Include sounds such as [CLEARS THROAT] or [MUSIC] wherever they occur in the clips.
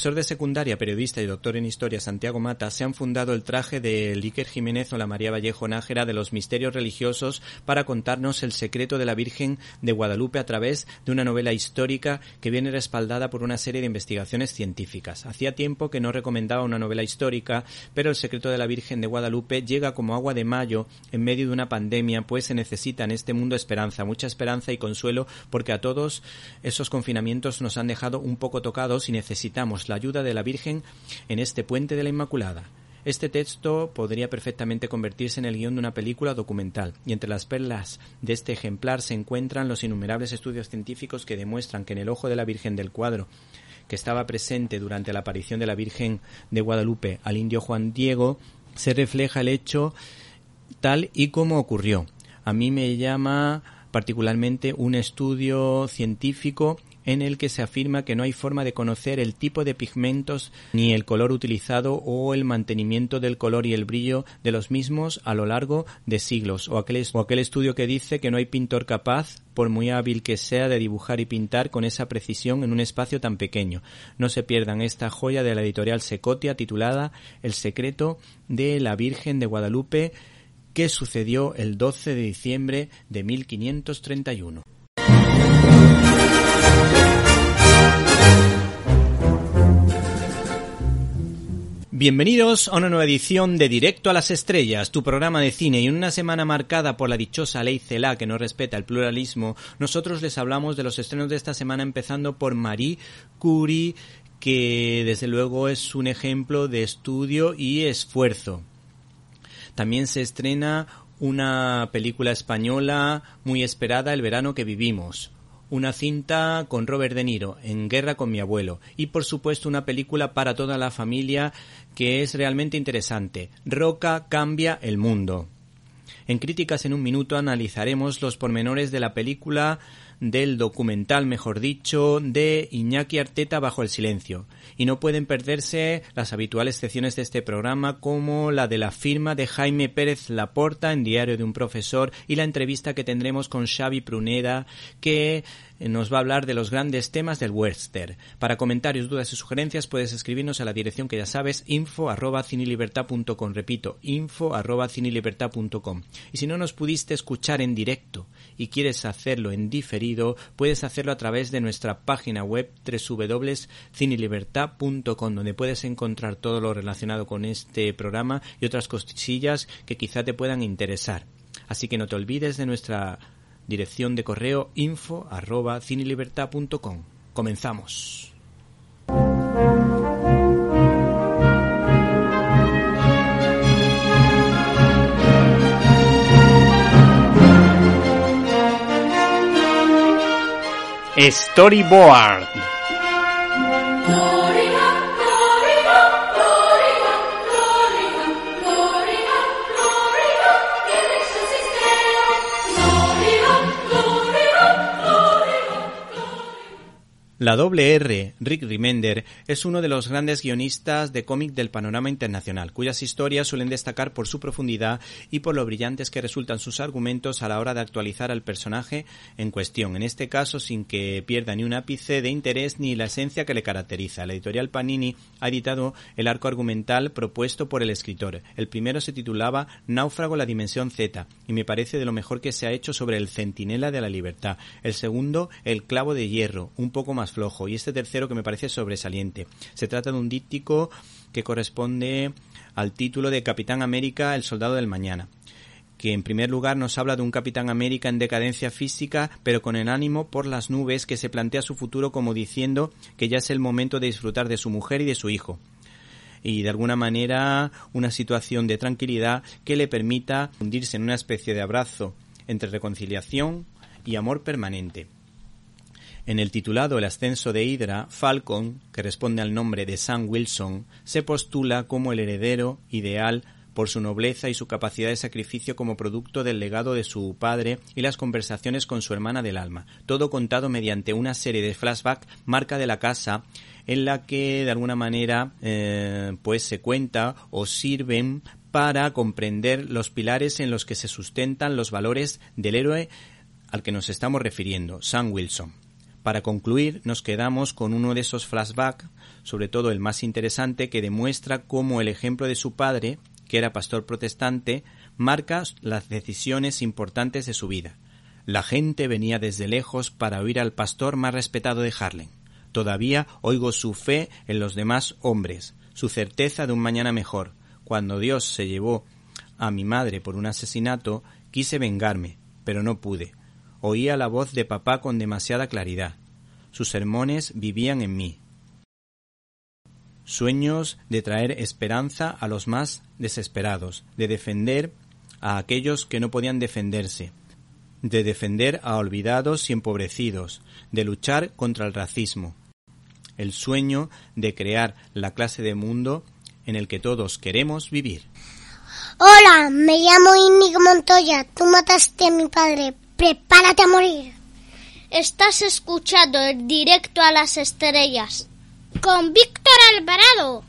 Profesor de secundaria, periodista y doctor en historia Santiago Mata se han fundado el traje de Iker Jiménez o la María Vallejo Nájera de los misterios religiosos para contarnos el secreto de la Virgen de Guadalupe a través de una novela histórica que viene respaldada por una serie de investigaciones científicas. Hacía tiempo que no recomendaba una novela histórica, pero el secreto de la Virgen de Guadalupe llega como agua de mayo en medio de una pandemia, pues se necesita en este mundo esperanza, mucha esperanza y consuelo, porque a todos esos confinamientos nos han dejado un poco tocados y necesitamos la ayuda de la Virgen en este puente de la Inmaculada. Este texto podría perfectamente convertirse en el guion de una película documental, y entre las perlas de este ejemplar se encuentran los innumerables estudios científicos que demuestran que en el ojo de la Virgen del cuadro, que estaba presente durante la aparición de la Virgen de Guadalupe al indio Juan Diego, se refleja el hecho tal y como ocurrió. A mí me llama particularmente un estudio científico en el que se afirma que no hay forma de conocer el tipo de pigmentos ni el color utilizado o el mantenimiento del color y el brillo de los mismos a lo largo de siglos, o aquel, o aquel estudio que dice que no hay pintor capaz, por muy hábil que sea, de dibujar y pintar con esa precisión en un espacio tan pequeño. No se pierdan esta joya de la editorial Secotia titulada El secreto de la Virgen de Guadalupe que sucedió el 12 de diciembre de 1531. Bienvenidos a una nueva edición de Directo a las Estrellas, tu programa de cine, y en una semana marcada por la dichosa ley CELA que no respeta el pluralismo, nosotros les hablamos de los estrenos de esta semana empezando por Marie Curie, que desde luego es un ejemplo de estudio y esfuerzo. También se estrena una película española muy esperada, El verano que vivimos una cinta con Robert De Niro, En Guerra con mi abuelo, y por supuesto una película para toda la familia que es realmente interesante. Roca cambia el mundo. En Críticas en un Minuto analizaremos los pormenores de la película del documental, mejor dicho, de Iñaki Arteta bajo el silencio. Y no pueden perderse las habituales secciones de este programa como la de la firma de Jaime Pérez Laporta en Diario de un Profesor y la entrevista que tendremos con Xavi Pruneda que nos va a hablar de los grandes temas del western. Para comentarios, dudas y sugerencias puedes escribirnos a la dirección que ya sabes, info arroba cinilibertad.com. Repito, info arroba. Y si no nos pudiste escuchar en directo y quieres hacerlo en diferido, puedes hacerlo a través de nuestra página web www.cinilibertad.com, donde puedes encontrar todo lo relacionado con este programa y otras cosillas que quizá te puedan interesar. Así que no te olvides de nuestra dirección de correo info arroba cinelibertad.com. Comenzamos. Storyboard. La doble R, Rick Remender, es uno de los grandes guionistas de cómic del panorama internacional, cuyas historias suelen destacar por su profundidad y por lo brillantes que resultan sus argumentos a la hora de actualizar al personaje en cuestión, en este caso sin que pierda ni un ápice de interés ni la esencia que le caracteriza. La editorial Panini ha editado el arco argumental propuesto por el escritor. El primero se titulaba Náufrago la Dimensión Z y me parece de lo mejor que se ha hecho sobre el Centinela de la Libertad. El segundo, El Clavo de Hierro, un poco más flojo, y este tercero que me parece sobresaliente. Se trata de un díptico que corresponde al título de Capitán América, el Soldado del Mañana que en primer lugar nos habla de un Capitán América en decadencia física, pero con el ánimo por las nubes que se plantea su futuro como diciendo que ya es el momento de disfrutar de su mujer y de su hijo. Y de alguna manera una situación de tranquilidad que le permita hundirse en una especie de abrazo entre reconciliación y amor permanente. En el titulado El ascenso de Hydra, Falcon, que responde al nombre de Sam Wilson, se postula como el heredero ideal por su nobleza y su capacidad de sacrificio como producto del legado de su padre y las conversaciones con su hermana del alma, todo contado mediante una serie de flashbacks marca de la casa en la que de alguna manera eh, pues se cuenta o sirven para comprender los pilares en los que se sustentan los valores del héroe al que nos estamos refiriendo, Sam Wilson. Para concluir, nos quedamos con uno de esos flashbacks, sobre todo el más interesante, que demuestra cómo el ejemplo de su padre, que era pastor protestante, marca las decisiones importantes de su vida. La gente venía desde lejos para oír al pastor más respetado de Harlem. Todavía oigo su fe en los demás hombres, su certeza de un mañana mejor. Cuando Dios se llevó a mi madre por un asesinato, quise vengarme, pero no pude. Oía la voz de papá con demasiada claridad. Sus sermones vivían en mí. Sueños de traer esperanza a los más desesperados, de defender a aquellos que no podían defenderse, de defender a olvidados y empobrecidos, de luchar contra el racismo. El sueño de crear la clase de mundo en el que todos queremos vivir. Hola, me llamo Inigo Montoya. Tú mataste a mi padre, prepárate a morir. Estás escuchando el directo a las estrellas con Víctor Alvarado.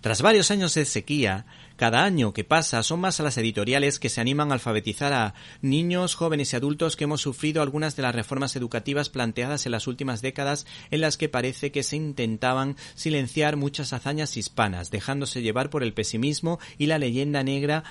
Tras varios años de sequía, cada año que pasa son más las editoriales que se animan a alfabetizar a niños, jóvenes y adultos que hemos sufrido algunas de las reformas educativas planteadas en las últimas décadas en las que parece que se intentaban silenciar muchas hazañas hispanas, dejándose llevar por el pesimismo y la leyenda negra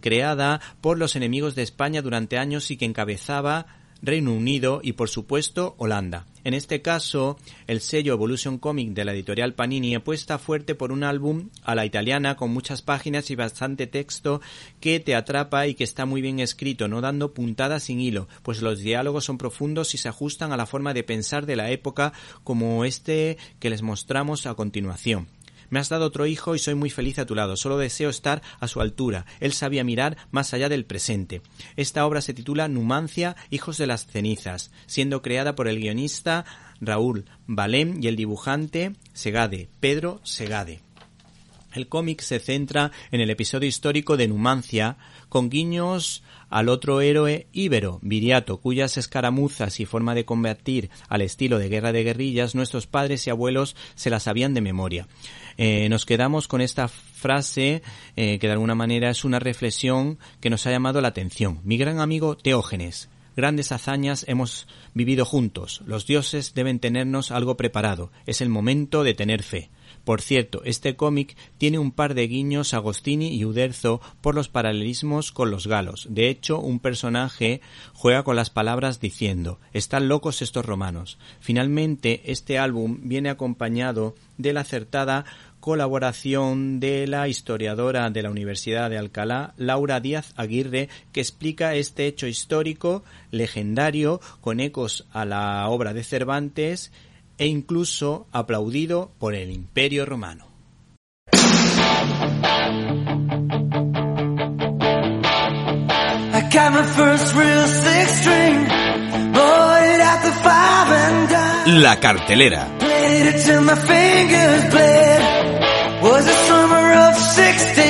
creada por los enemigos de España durante años y que encabezaba Reino Unido y por supuesto Holanda. En este caso, el sello Evolution Comic de la editorial Panini apuesta fuerte por un álbum a la italiana con muchas páginas y bastante texto que te atrapa y que está muy bien escrito, no dando puntadas sin hilo, pues los diálogos son profundos y se ajustan a la forma de pensar de la época como este que les mostramos a continuación. Me has dado otro hijo y soy muy feliz a tu lado. Solo deseo estar a su altura. Él sabía mirar más allá del presente. Esta obra se titula Numancia, Hijos de las Cenizas, siendo creada por el guionista Raúl Balem y el dibujante Segade, Pedro Segade. El cómic se centra en el episodio histórico de Numancia, con guiños al otro héroe íbero, Viriato, cuyas escaramuzas y forma de combatir al estilo de guerra de guerrillas nuestros padres y abuelos se las sabían de memoria. Eh, nos quedamos con esta frase eh, que de alguna manera es una reflexión que nos ha llamado la atención. Mi gran amigo Teógenes, grandes hazañas hemos vivido juntos. Los dioses deben tenernos algo preparado. Es el momento de tener fe. Por cierto, este cómic tiene un par de guiños a Agostini y Uderzo por los paralelismos con los galos. De hecho, un personaje juega con las palabras diciendo están locos estos romanos. Finalmente, este álbum viene acompañado de la acertada colaboración de la historiadora de la Universidad de Alcalá, Laura Díaz Aguirre, que explica este hecho histórico legendario con ecos a la obra de Cervantes e incluso aplaudido por el Imperio Romano. La cartelera. 16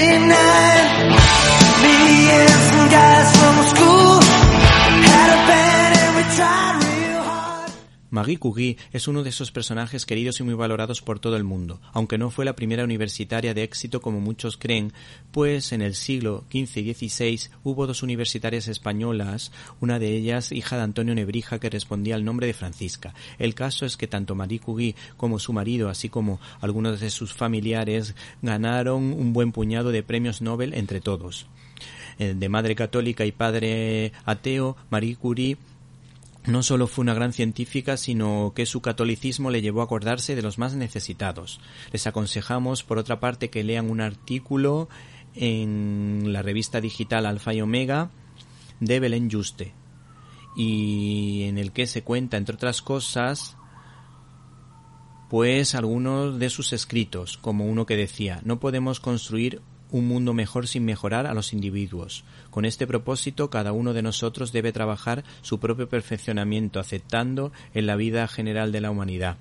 Marie Curie es uno de esos personajes queridos y muy valorados por todo el mundo, aunque no fue la primera universitaria de éxito como muchos creen, pues en el siglo XV y XVI hubo dos universitarias españolas, una de ellas hija de Antonio Nebrija que respondía al nombre de Francisca. El caso es que tanto Marie Curie como su marido, así como algunos de sus familiares, ganaron un buen puñado de premios Nobel entre todos. Eh, de madre católica y padre ateo, Marie Curie no solo fue una gran científica, sino que su catolicismo le llevó a acordarse de los más necesitados. Les aconsejamos, por otra parte, que lean un artículo en la revista digital Alfa y Omega de Belén Juste, y en el que se cuenta, entre otras cosas, pues algunos de sus escritos, como uno que decía, no podemos construir un mundo mejor sin mejorar a los individuos. Con este propósito, cada uno de nosotros debe trabajar su propio perfeccionamiento, aceptando en la vida general de la humanidad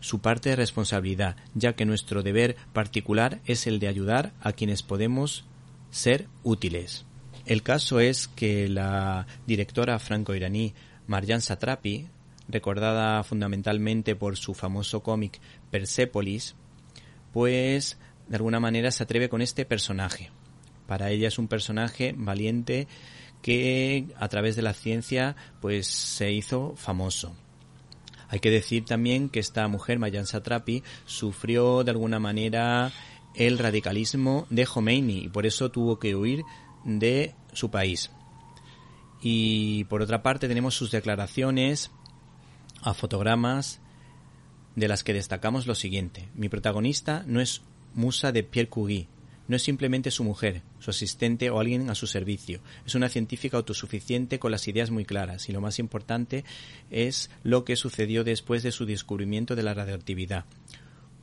su parte de responsabilidad, ya que nuestro deber particular es el de ayudar a quienes podemos ser útiles. El caso es que la directora franco-iraní Marjan Satrapi, recordada fundamentalmente por su famoso cómic Persepolis, pues de alguna manera se atreve con este personaje. Para ella es un personaje valiente que a través de la ciencia pues se hizo famoso. Hay que decir también que esta mujer, Mayan Satrapi, sufrió de alguna manera el radicalismo de Khomeini y por eso tuvo que huir de su país. Y por otra parte tenemos sus declaraciones a fotogramas de las que destacamos lo siguiente. Mi protagonista no es musa de Pierre Curie. No es simplemente su mujer, su asistente o alguien a su servicio. Es una científica autosuficiente con las ideas muy claras y lo más importante es lo que sucedió después de su descubrimiento de la radioactividad,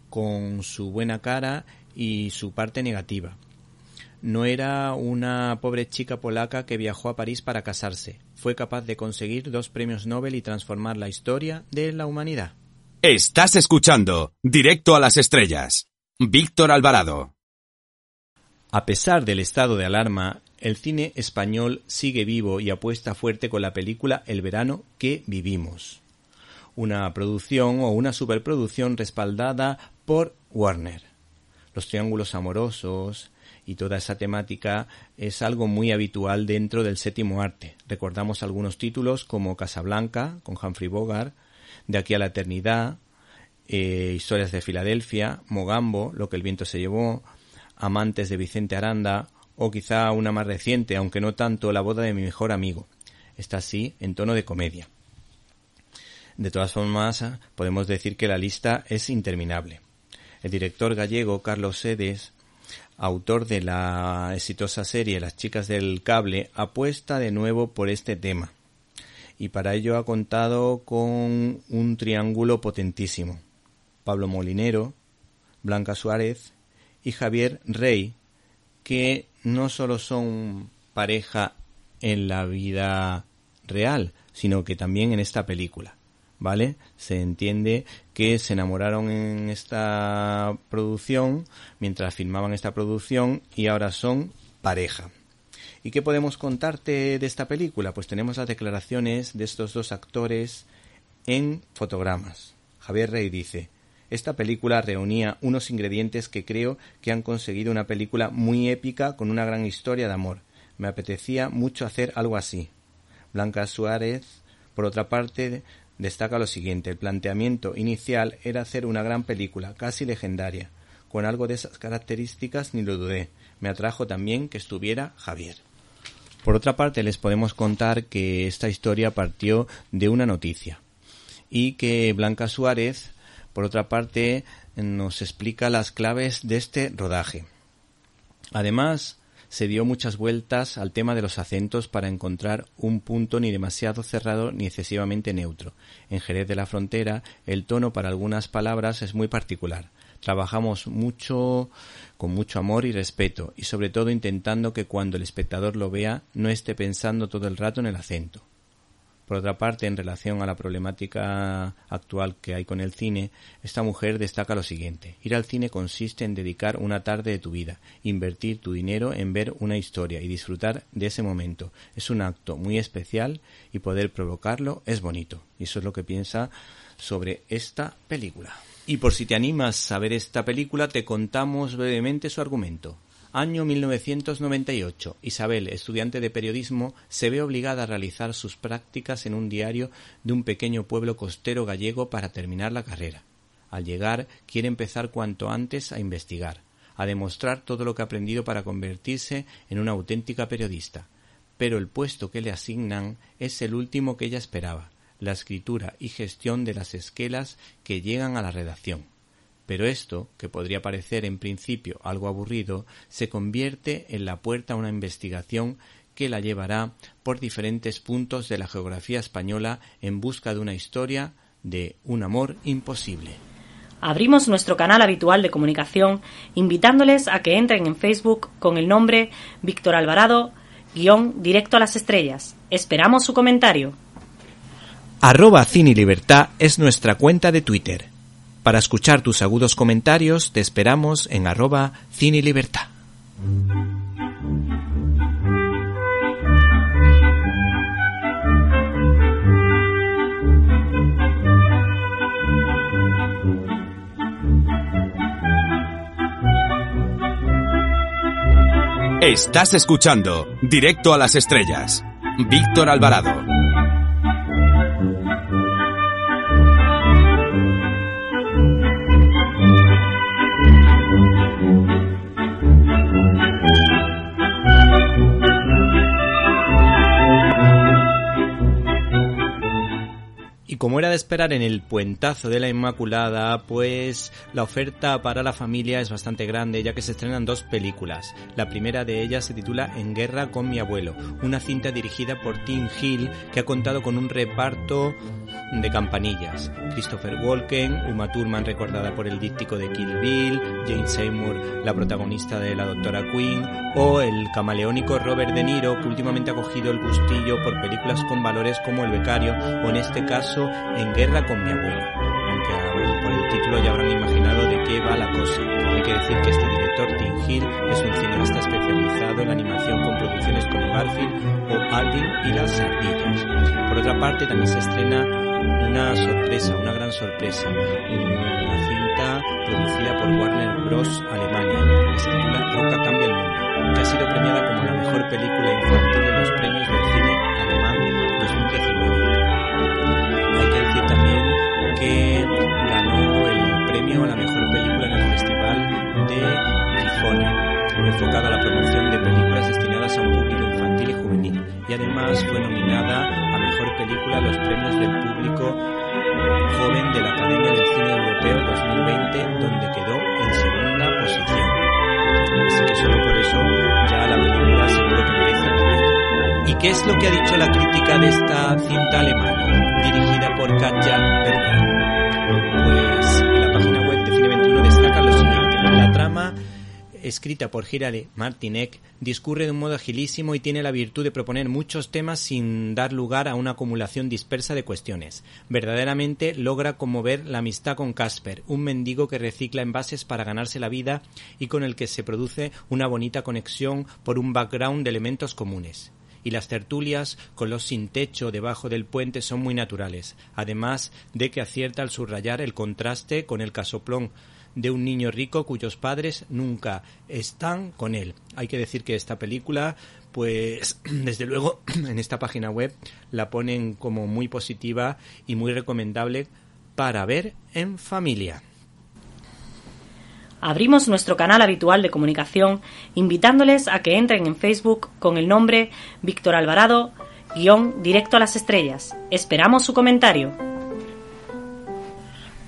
con su buena cara y su parte negativa. No era una pobre chica polaca que viajó a París para casarse. Fue capaz de conseguir dos premios Nobel y transformar la historia de la humanidad. Estás escuchando Directo a las Estrellas. Víctor Alvarado. A pesar del estado de alarma, el cine español sigue vivo y apuesta fuerte con la película El verano que vivimos. Una producción o una superproducción respaldada por Warner. Los triángulos amorosos y toda esa temática es algo muy habitual dentro del séptimo arte. Recordamos algunos títulos como Casablanca con Humphrey Bogart, De aquí a la eternidad, eh, Historias de Filadelfia, Mogambo, Lo que el viento se llevó, Amantes de Vicente Aranda, o quizá una más reciente, aunque no tanto, La boda de mi mejor amigo. Está así en tono de comedia. De todas formas, podemos decir que la lista es interminable. El director gallego Carlos Sedes, autor de la exitosa serie Las chicas del cable, apuesta de nuevo por este tema. Y para ello ha contado con un triángulo potentísimo. Pablo Molinero, Blanca Suárez y Javier Rey, que no solo son pareja en la vida real, sino que también en esta película. ¿Vale? Se entiende que se enamoraron en esta producción, mientras filmaban esta producción, y ahora son pareja. ¿Y qué podemos contarte de esta película? Pues tenemos las declaraciones de estos dos actores en fotogramas. Javier Rey dice, esta película reunía unos ingredientes que creo que han conseguido una película muy épica con una gran historia de amor. Me apetecía mucho hacer algo así. Blanca Suárez, por otra parte, destaca lo siguiente. El planteamiento inicial era hacer una gran película, casi legendaria. Con algo de esas características ni lo dudé. Me atrajo también que estuviera Javier. Por otra parte, les podemos contar que esta historia partió de una noticia y que Blanca Suárez por otra parte, nos explica las claves de este rodaje. Además, se dio muchas vueltas al tema de los acentos para encontrar un punto ni demasiado cerrado ni excesivamente neutro. En Jerez de la Frontera, el tono para algunas palabras es muy particular. Trabajamos mucho con mucho amor y respeto y sobre todo intentando que cuando el espectador lo vea no esté pensando todo el rato en el acento. Por otra parte, en relación a la problemática actual que hay con el cine, esta mujer destaca lo siguiente. Ir al cine consiste en dedicar una tarde de tu vida, invertir tu dinero en ver una historia y disfrutar de ese momento. Es un acto muy especial y poder provocarlo es bonito. Y eso es lo que piensa sobre esta película. Y por si te animas a ver esta película, te contamos brevemente su argumento. Año 1998. Isabel, estudiante de periodismo, se ve obligada a realizar sus prácticas en un diario de un pequeño pueblo costero gallego para terminar la carrera. Al llegar, quiere empezar cuanto antes a investigar, a demostrar todo lo que ha aprendido para convertirse en una auténtica periodista. Pero el puesto que le asignan es el último que ella esperaba, la escritura y gestión de las esquelas que llegan a la redacción. Pero esto, que podría parecer en principio algo aburrido, se convierte en la puerta a una investigación que la llevará por diferentes puntos de la geografía española en busca de una historia de un amor imposible. Abrimos nuestro canal habitual de comunicación invitándoles a que entren en Facebook con el nombre Víctor Alvarado, guion directo a las estrellas. Esperamos su comentario. Arroba Cine Libertad es nuestra cuenta de Twitter. Para escuchar tus agudos comentarios te esperamos en arroba cine libertad. Estás escuchando Directo a las Estrellas. Víctor Alvarado. Como era de esperar en el puentazo de la Inmaculada, pues la oferta para la familia es bastante grande ya que se estrenan dos películas. La primera de ellas se titula En guerra con mi abuelo, una cinta dirigida por Tim Hill que ha contado con un reparto de campanillas. Christopher Walken, Uma Thurman recordada por el díptico de Kill Bill, Jane Seymour, la protagonista de La Doctora Queen, o el camaleónico Robert De Niro que últimamente ha cogido el gustillo por películas con valores como El Becario o en este caso en guerra con mi abuelo, aunque por el título ya habrán imaginado de qué va la cosa. Hay que decir que este director, Tim Hill, es un cineasta especializado en animación con producciones como Garfield o Alvin y las ardillas. Por otra parte, también se estrena una sorpresa, una gran sorpresa, una cinta producida por Warner Bros. Alemania, que se titula Roca cambia el mundo, que ha sido premiada como la mejor película infantil en los premios del cine alemán 2019 también que ganó el premio a la mejor película en el Festival de Gijón, enfocado a la promoción de películas destinadas a un público infantil y juvenil. Y además fue nominada mejor película los premios del público joven de la Academia del Cine Europeo 2020, donde quedó en segunda posición. Así que solo por eso ya la película seguro que merece la pena. ¿Y qué es lo que ha dicho la crítica de esta cinta alemana? dirigida por Katja Berger. Pues escrita por Girale Martinek, discurre de un modo agilísimo y tiene la virtud de proponer muchos temas sin dar lugar a una acumulación dispersa de cuestiones. Verdaderamente logra conmover la amistad con Casper, un mendigo que recicla envases para ganarse la vida y con el que se produce una bonita conexión por un background de elementos comunes y las tertulias con los sin techo debajo del puente son muy naturales, además de que acierta al subrayar el contraste con el casoplón de un niño rico cuyos padres nunca están con él. Hay que decir que esta película, pues [CLEARS THROAT] desde luego [CLEARS THROAT] en esta página web la ponen como muy positiva y muy recomendable para ver en familia abrimos nuestro canal habitual de comunicación invitándoles a que entren en Facebook con el nombre Víctor Alvarado, guion directo a las estrellas. Esperamos su comentario.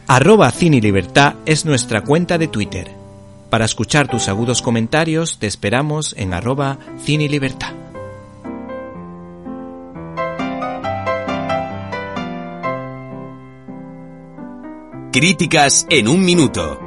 Arroba Cine Libertad es nuestra cuenta de Twitter. Para escuchar tus agudos comentarios te esperamos en arroba Cine Libertad. Críticas en un minuto.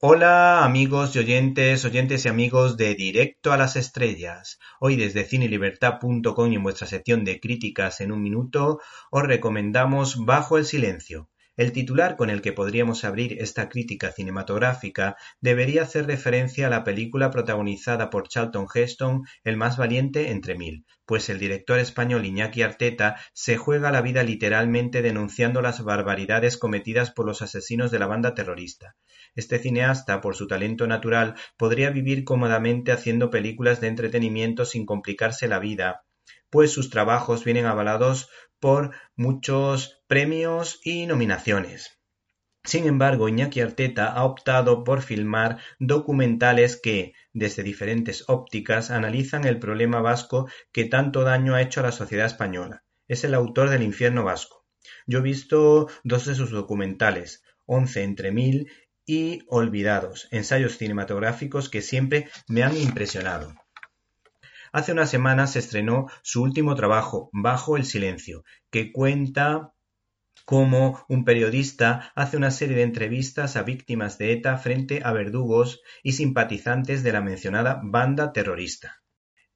Hola amigos y oyentes, oyentes y amigos de Directo a las Estrellas. Hoy desde cinelibertad.com y en vuestra sección de críticas en un minuto os recomendamos Bajo el Silencio. El titular con el que podríamos abrir esta crítica cinematográfica debería hacer referencia a la película protagonizada por Charlton Heston, El más valiente entre mil, pues el director español Iñaki Arteta se juega la vida literalmente denunciando las barbaridades cometidas por los asesinos de la banda terrorista. Este cineasta, por su talento natural, podría vivir cómodamente haciendo películas de entretenimiento sin complicarse la vida, pues sus trabajos vienen avalados por muchos premios y nominaciones. Sin embargo, Iñaki Arteta ha optado por filmar documentales que, desde diferentes ópticas, analizan el problema vasco que tanto daño ha hecho a la sociedad española. Es el autor del Infierno Vasco. Yo he visto dos de sus documentales, Once entre mil y Olvidados, ensayos cinematográficos que siempre me han impresionado. Hace unas semanas se estrenó su último trabajo, Bajo el Silencio, que cuenta cómo un periodista hace una serie de entrevistas a víctimas de ETA frente a verdugos y simpatizantes de la mencionada banda terrorista.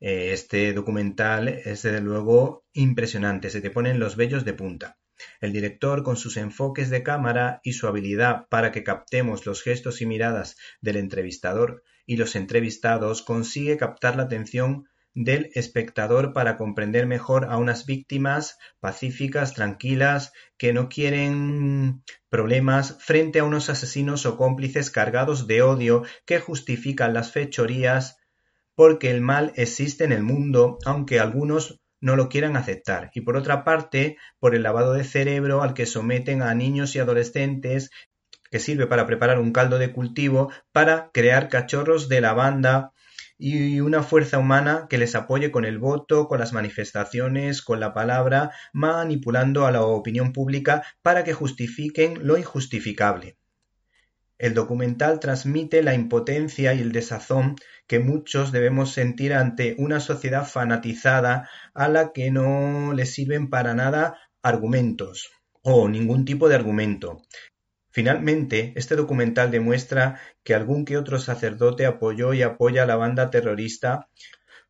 Eh, este documental es desde luego impresionante, se te ponen los vellos de punta. El director, con sus enfoques de cámara y su habilidad para que captemos los gestos y miradas del entrevistador y los entrevistados, consigue captar la atención del espectador para comprender mejor a unas víctimas pacíficas, tranquilas, que no quieren problemas frente a unos asesinos o cómplices cargados de odio que justifican las fechorías porque el mal existe en el mundo, aunque algunos no lo quieran aceptar. Y por otra parte, por el lavado de cerebro al que someten a niños y adolescentes que sirve para preparar un caldo de cultivo para crear cachorros de lavanda y una fuerza humana que les apoye con el voto, con las manifestaciones, con la palabra, manipulando a la opinión pública para que justifiquen lo injustificable. El documental transmite la impotencia y el desazón que muchos debemos sentir ante una sociedad fanatizada a la que no le sirven para nada argumentos o ningún tipo de argumento, Finalmente, este documental demuestra que algún que otro sacerdote apoyó y apoya a la banda terrorista.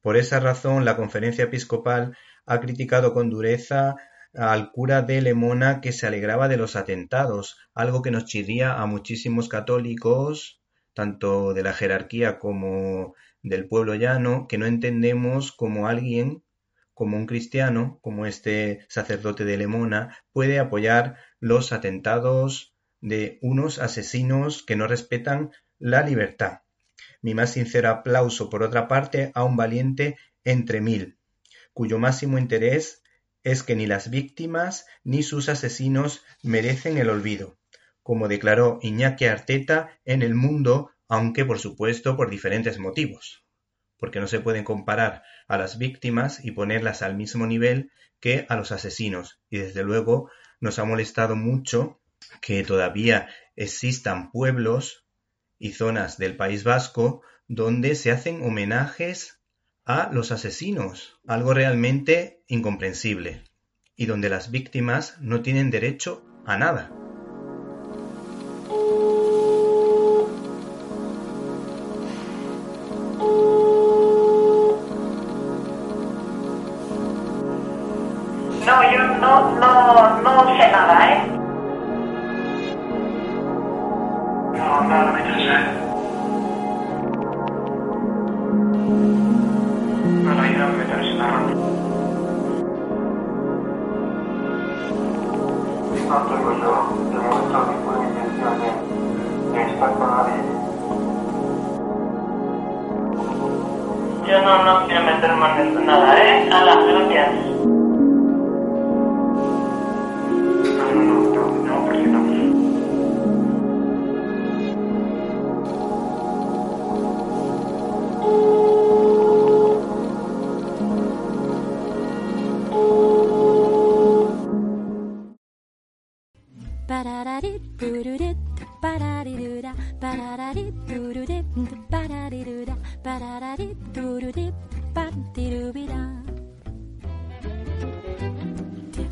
Por esa razón, la Conferencia Episcopal ha criticado con dureza al cura de Lemona que se alegraba de los atentados, algo que nos chirría a muchísimos católicos, tanto de la jerarquía como del pueblo llano, que no entendemos como alguien, como un cristiano, como este sacerdote de Lemona, puede apoyar los atentados de unos asesinos que no respetan la libertad. Mi más sincero aplauso, por otra parte, a un valiente entre mil, cuyo máximo interés es que ni las víctimas ni sus asesinos merecen el olvido, como declaró Iñaki Arteta en El Mundo, aunque por supuesto por diferentes motivos, porque no se pueden comparar a las víctimas y ponerlas al mismo nivel que a los asesinos, y desde luego nos ha molestado mucho que todavía existan pueblos y zonas del País Vasco donde se hacen homenajes a los asesinos, algo realmente incomprensible, y donde las víctimas no tienen derecho a nada.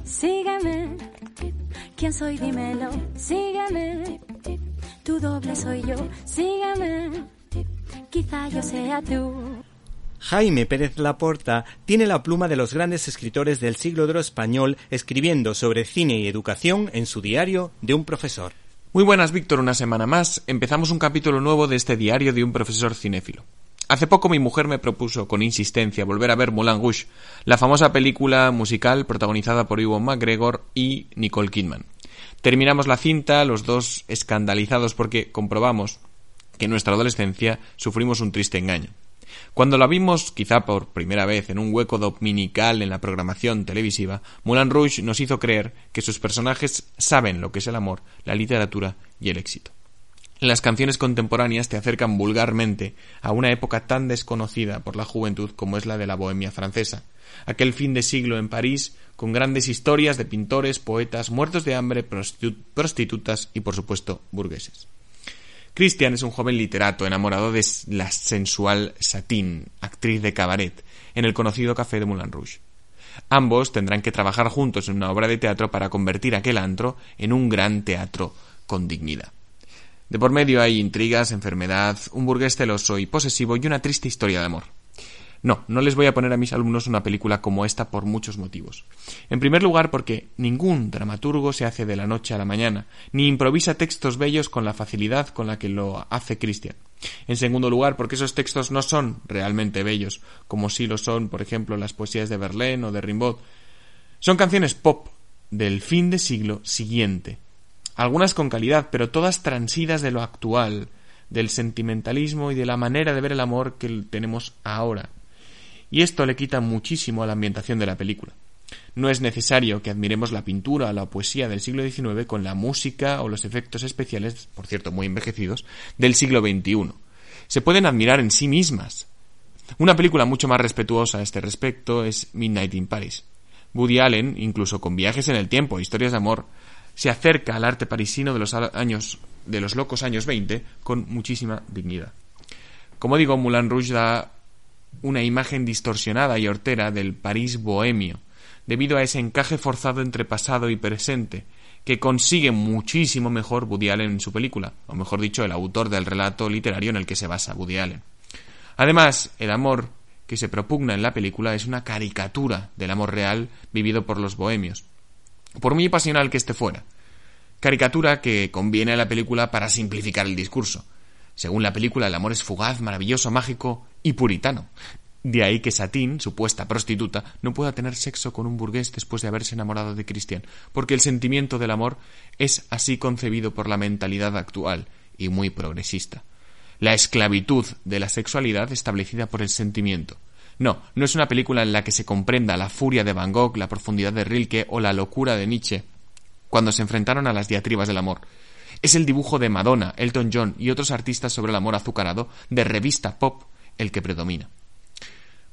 Sígueme, ¿quién soy? Dímelo, sígueme, tu doble soy yo, sígueme, quizá yo sea tú. Jaime Pérez Laporta tiene la pluma de los grandes escritores del siglo de oro español escribiendo sobre cine y educación en su diario de un profesor. Muy buenas, Víctor. Una semana más. Empezamos un capítulo nuevo de este diario de un profesor cinéfilo. Hace poco mi mujer me propuso con insistencia volver a ver Moulin Rouge, la famosa película musical protagonizada por Ivo McGregor y Nicole Kidman. Terminamos la cinta, los dos escandalizados porque comprobamos que en nuestra adolescencia sufrimos un triste engaño. Cuando la vimos, quizá por primera vez, en un hueco dominical en la programación televisiva, Moulin Rouge nos hizo creer que sus personajes saben lo que es el amor, la literatura y el éxito. Las canciones contemporáneas te acercan vulgarmente a una época tan desconocida por la juventud como es la de la Bohemia francesa, aquel fin de siglo en París con grandes historias de pintores, poetas, muertos de hambre, prostitutas y por supuesto burgueses. Christian es un joven literato enamorado de la sensual Satine, actriz de cabaret, en el conocido café de Moulin Rouge. Ambos tendrán que trabajar juntos en una obra de teatro para convertir aquel antro en un gran teatro con dignidad. De por medio hay intrigas, enfermedad, un burgués celoso y posesivo y una triste historia de amor. No, no les voy a poner a mis alumnos una película como esta por muchos motivos. En primer lugar, porque ningún dramaturgo se hace de la noche a la mañana, ni improvisa textos bellos con la facilidad con la que lo hace Christian. En segundo lugar, porque esos textos no son realmente bellos, como sí lo son, por ejemplo, las poesías de Verlaine o de Rimbaud. Son canciones pop del fin de siglo siguiente. Algunas con calidad, pero todas transidas de lo actual, del sentimentalismo y de la manera de ver el amor que tenemos ahora y esto le quita muchísimo a la ambientación de la película. No es necesario que admiremos la pintura o la poesía del siglo XIX con la música o los efectos especiales, por cierto muy envejecidos, del siglo XXI. Se pueden admirar en sí mismas. Una película mucho más respetuosa a este respecto es Midnight in Paris. Woody Allen, incluso con viajes en el tiempo e historias de amor, se acerca al arte parisino de los años de los locos años 20 con muchísima dignidad. Como digo, Moulin Rouge da una imagen distorsionada y hortera del París bohemio, debido a ese encaje forzado entre pasado y presente, que consigue muchísimo mejor Woody Allen en su película, o mejor dicho, el autor del relato literario en el que se basa Woody Allen. Además, el amor que se propugna en la película es una caricatura del amor real vivido por los bohemios, por muy pasional que éste fuera. Caricatura que conviene a la película para simplificar el discurso. Según la película, el amor es fugaz, maravilloso, mágico y puritano. De ahí que Satín, supuesta prostituta, no pueda tener sexo con un burgués después de haberse enamorado de Cristian, porque el sentimiento del amor es así concebido por la mentalidad actual y muy progresista. La esclavitud de la sexualidad establecida por el sentimiento. No, no es una película en la que se comprenda la furia de Van Gogh, la profundidad de Rilke o la locura de Nietzsche cuando se enfrentaron a las diatribas del amor. Es el dibujo de Madonna, Elton John y otros artistas sobre el amor azucarado de revista pop el que predomina.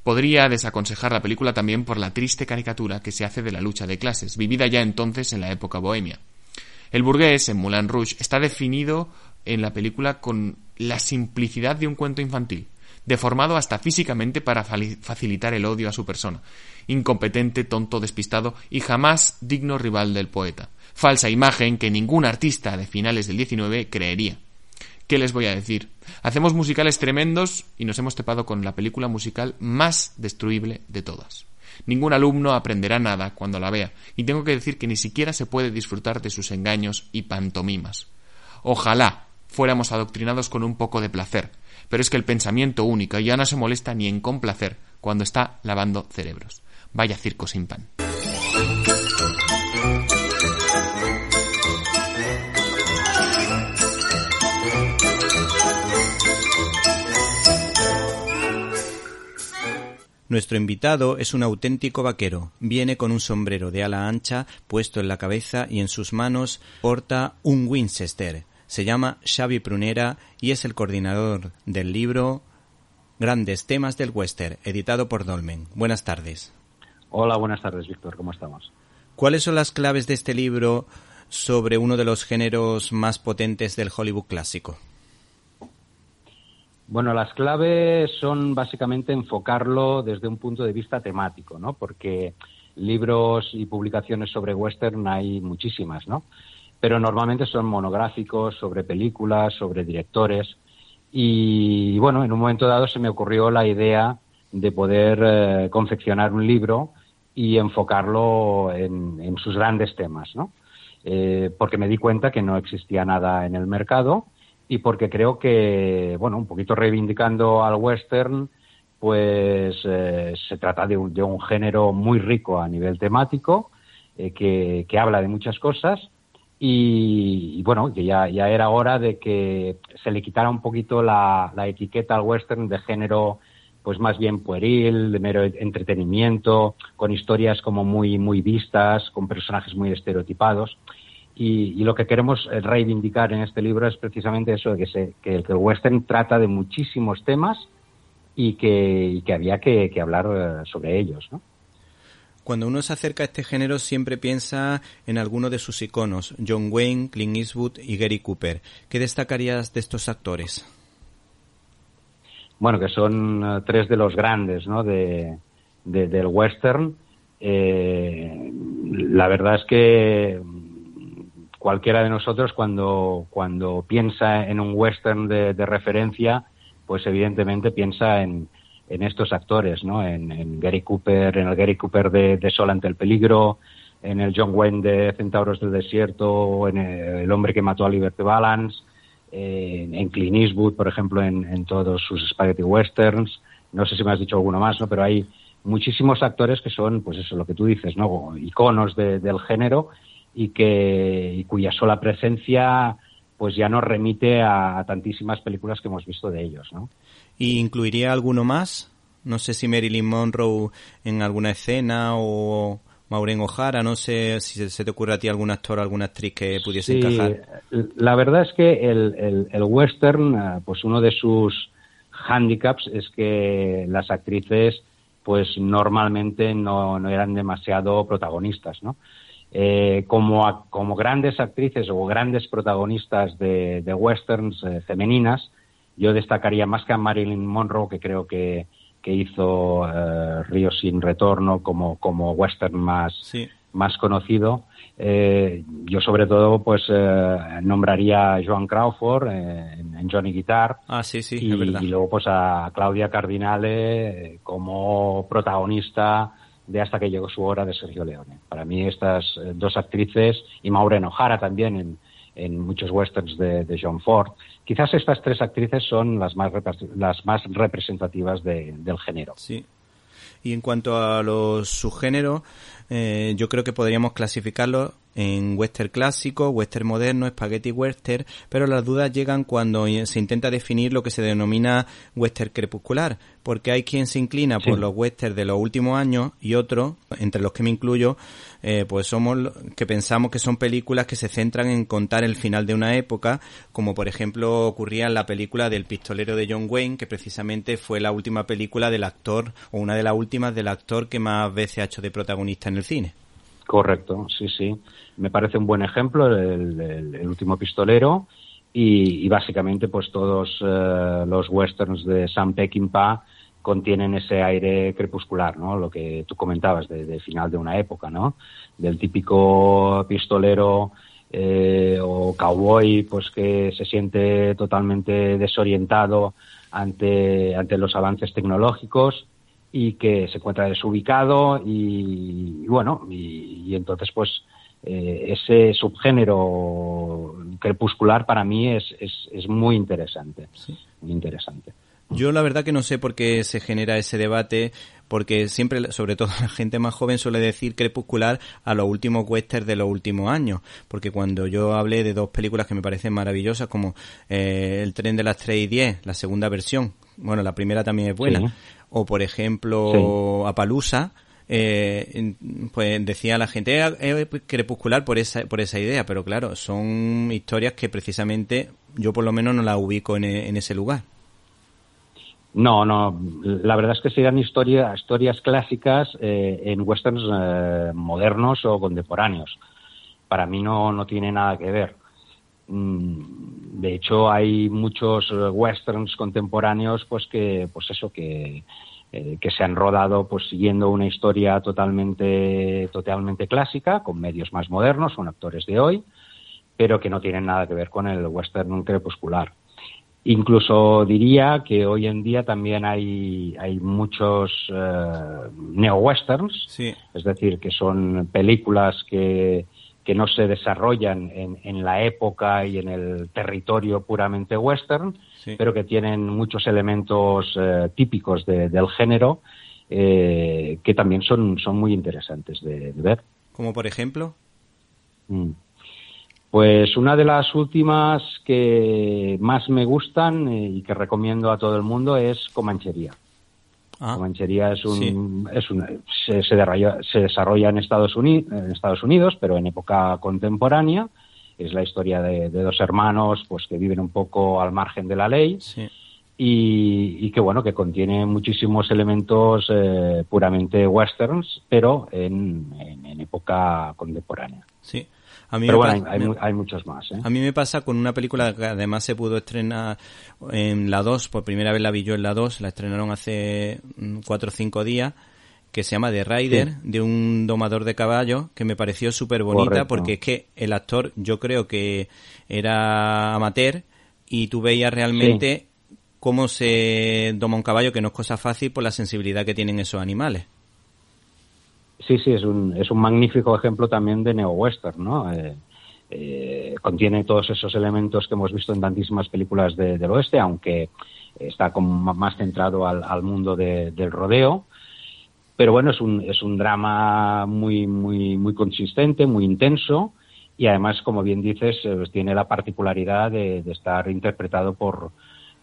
Podría desaconsejar la película también por la triste caricatura que se hace de la lucha de clases, vivida ya entonces en la época bohemia. El burgués, en Moulin Rouge, está definido en la película con la simplicidad de un cuento infantil, deformado hasta físicamente para facilitar el odio a su persona, incompetente, tonto, despistado y jamás digno rival del poeta. Falsa imagen que ningún artista de finales del XIX creería. ¿Qué les voy a decir? Hacemos musicales tremendos y nos hemos tepado con la película musical más destruible de todas. Ningún alumno aprenderá nada cuando la vea, y tengo que decir que ni siquiera se puede disfrutar de sus engaños y pantomimas. Ojalá fuéramos adoctrinados con un poco de placer, pero es que el pensamiento único ya no se molesta ni en complacer cuando está lavando cerebros. Vaya circo sin pan. Nuestro invitado es un auténtico vaquero. Viene con un sombrero de ala ancha puesto en la cabeza y en sus manos porta un Winchester. Se llama Xavi Prunera y es el coordinador del libro Grandes temas del western, editado por Dolmen. Buenas tardes. Hola, buenas tardes, Víctor. ¿Cómo estamos? ¿Cuáles son las claves de este libro sobre uno de los géneros más potentes del Hollywood clásico? Bueno, las claves son básicamente enfocarlo desde un punto de vista temático, ¿no? Porque libros y publicaciones sobre western hay muchísimas, ¿no? Pero normalmente son monográficos sobre películas, sobre directores. Y bueno, en un momento dado se me ocurrió la idea de poder eh, confeccionar un libro y enfocarlo en, en sus grandes temas, ¿no? Eh, porque me di cuenta que no existía nada en el mercado y porque creo que, bueno, un poquito reivindicando al western, pues eh, se trata de un, de un, género muy rico a nivel temático, eh, que, que, habla de muchas cosas y, y, bueno, que ya, ya era hora de que se le quitara un poquito la, la etiqueta al western de género pues más bien pueril, de mero entretenimiento, con historias como muy, muy vistas, con personajes muy estereotipados. Y, y, lo que queremos reivindicar en este libro es precisamente eso, de que, se, que, el, que el western trata de muchísimos temas y que, y que había que, que hablar uh, sobre ellos, ¿no? Cuando uno se acerca a este género siempre piensa en alguno de sus iconos, John Wayne, Clint Eastwood y Gary Cooper. ¿Qué destacarías de estos actores? bueno, que son uh, tres de los grandes ¿no? de, de, del western. Eh, la verdad es que cualquiera de nosotros cuando, cuando piensa en un western de, referencia, pues evidentemente piensa en, en estos actores, ¿no? En, en, Gary Cooper, en el Gary Cooper de, de, Sol ante el peligro, en el John Wayne de Centauros del Desierto, en el, hombre que mató a Liberty Balance, en Clint Eastwood, por ejemplo, en, en, todos sus spaghetti westerns. No sé si me has dicho alguno más, ¿no? Pero hay muchísimos actores que son, pues eso, lo que tú dices, ¿no? Iconos de, del género y que y cuya sola presencia pues ya nos remite a, a, tantísimas películas que hemos visto de ellos, ¿no? ¿Y incluiría alguno más? No sé si Marilyn Monroe en alguna escena o Maureen O'Hara, no sé si se te ocurre a ti algún actor o alguna actriz que pudiese sí, encajar. La verdad es que el, el, el, western, pues uno de sus handicaps es que las actrices pues normalmente no, no eran demasiado protagonistas, ¿no? Eh, como, como grandes actrices o grandes protagonistas de, de westerns eh, femeninas, yo destacaría más que a Marilyn Monroe, que creo que, que hizo uh, Río sin retorno como, como western más, sí. más conocido. Eh, yo sobre todo pues eh, nombraría a Joan Crawford eh, en, en, Johnny Guitar ah, sí, sí, y, y, luego pues a Claudia Cardinale eh, como protagonista de Hasta que llegó su hora de Sergio Leone. Para mí estas eh, dos actrices y Maureen O'Hara también en, en muchos westerns de, John Ford. Quizás estas tres actrices son las más, las más representativas de, del género. Sí. Y en cuanto a los subgéneros, eh, yo creo que podríamos clasificarlos en western clásico, western moderno, spaghetti western, pero las dudas llegan cuando se intenta definir lo que se denomina western crepuscular, porque hay quien se inclina sí. por los westerns de los últimos años y otros, entre los que me incluyo, eh, pues somos que pensamos que son películas que se centran en contar el final de una época, como por ejemplo ocurría en la película del pistolero de John Wayne, que precisamente fue la última película del actor, o una de las últimas del actor que más veces ha hecho de protagonista en el cine. Correcto, sí, sí. Me parece un buen ejemplo el, último pistolero y, básicamente pues todos uh, los westerns de Sam Peckinpah contienen ese aire crepuscular, ¿no? Lo que tú comentabas de, de final de una época, ¿no? Del típico pistolero eh, o cowboy, pues que se siente totalmente desorientado ante, ante los avances tecnológicos y que se encuentra desubicado y, y bueno, y, y, entonces pues eh, ese subgénero crepuscular para mí es, es, es muy interesante, sí. muy interesante. Yo la verdad que no sé por qué se genera ese debate, porque siempre, sobre todo [LAUGHS] la gente más joven suele decir crepuscular a los últimos westerns de los últimos años, porque cuando yo hablé de dos películas que me parecen maravillosas, como eh, El tren de las 3 y 10, la segunda versión, bueno, la primera también es buena, sí. o por ejemplo sí. Apalusa, eh, pues decía la gente es eh, crepuscular por esa por esa idea pero claro son historias que precisamente yo por lo menos no las ubico en, en ese lugar no, no. La verdad es que serían historia, historias clásicas eh, en westerns eh, modernos o contemporáneos. Para mí no, no tiene nada que ver. Mm, de hecho, hay muchos westerns contemporáneos, pues que, pues eso, que, eh, que se han rodado, pues siguiendo una historia totalmente, totalmente clásica, con medios más modernos, con actores de hoy, pero que no tienen nada que ver con el western crepuscular. Incluso diría que hoy en día también hay, hay muchos eh, neo-westerns, Sí. es decir, que son películas que, que no se desarrollan en, en la época y en el territorio puramente western, Sí. pero que tienen muchos elementos eh, típicos de- del género eh, que también son, son muy interesantes de, de ver. Como por ejemplo. Mm. Pues una de las últimas que más me gustan eh, y que recomiendo a todo el mundo es Comanchería. Ah, Comanchería es un, es un se, se desarrolla, se desarrolla en Estados, Uni- en Estados Unidos, pero en época contemporánea. Es la historia de, de dos hermanos, pues que viven un poco al margen de la ley sí. y, y que bueno que contiene muchísimos elementos eh, puramente westerns, pero en, en- en época contemporánea. Sí. A mí, Pero me bueno, hay, muchos más. ¿eh? a mí me pasa con una película que además se pudo estrenar en la 2, por primera vez la vi yo en la 2, la estrenaron hace mm, cuatro o cinco días, que se llama The Rider, de un domador de caballos, que me pareció súper bonita porque es que el actor yo creo que era amateur y tú veías realmente cómo se doma un caballo, que no es cosa fácil por la sensibilidad que tienen esos animales. Sí, sí, es un, es un magnífico ejemplo también de neo-western, ¿no? Eh, eh, contiene todos esos elementos que hemos visto en tantísimas películas de- del oeste, aunque está como más centrado al, al mundo de- del rodeo. Pero bueno, es un, es un drama muy, muy, muy consistente, muy intenso y además, como bien dices, eh, pues tiene la particularidad de estar interpretado por,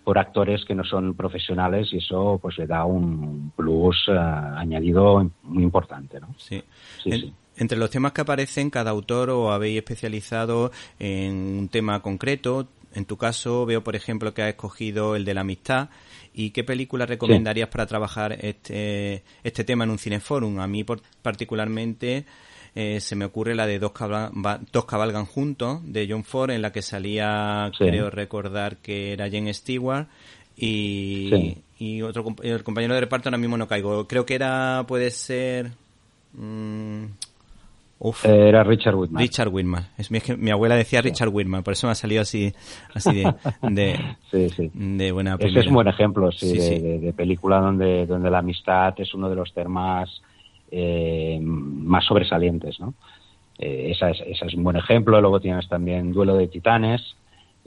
por actores que no son profesionales y eso pues le da un plus eh, añadido muy importante, ¿no? Sí. Sí, En- sí. Entre los temas que aparecen, cada autor o habéis especializado en un tema concreto. En tu caso, veo, por ejemplo, que has escogido el de la amistad. ¿Y qué película recomendarías para trabajar este, este tema en un cineforum? A mí, particularmente, eh, se me ocurre la de Dos, cabal- Dos cabalgan juntos, de John Ford, en la que salía, Sí. creo recordar que era Jen Stewart. Y, Sí. y otro el compañero de reparto ahora mismo no caigo. Creo que era, puede ser... mm, uf. Eh, Era Richard Whitman. Richard Whitman. Es, mi- es que mi abuela decía Richard Whitman, por eso me ha salido así, así de, de, Sí, sí. de buena Ese es un buen ejemplo, sí, Sí, de, sí. de- de película donde, donde la amistad es uno de los temas eh, más sobresalientes, ¿no? Eh, esa, es, esa es un buen ejemplo. Luego tienes también Duelo de Titanes,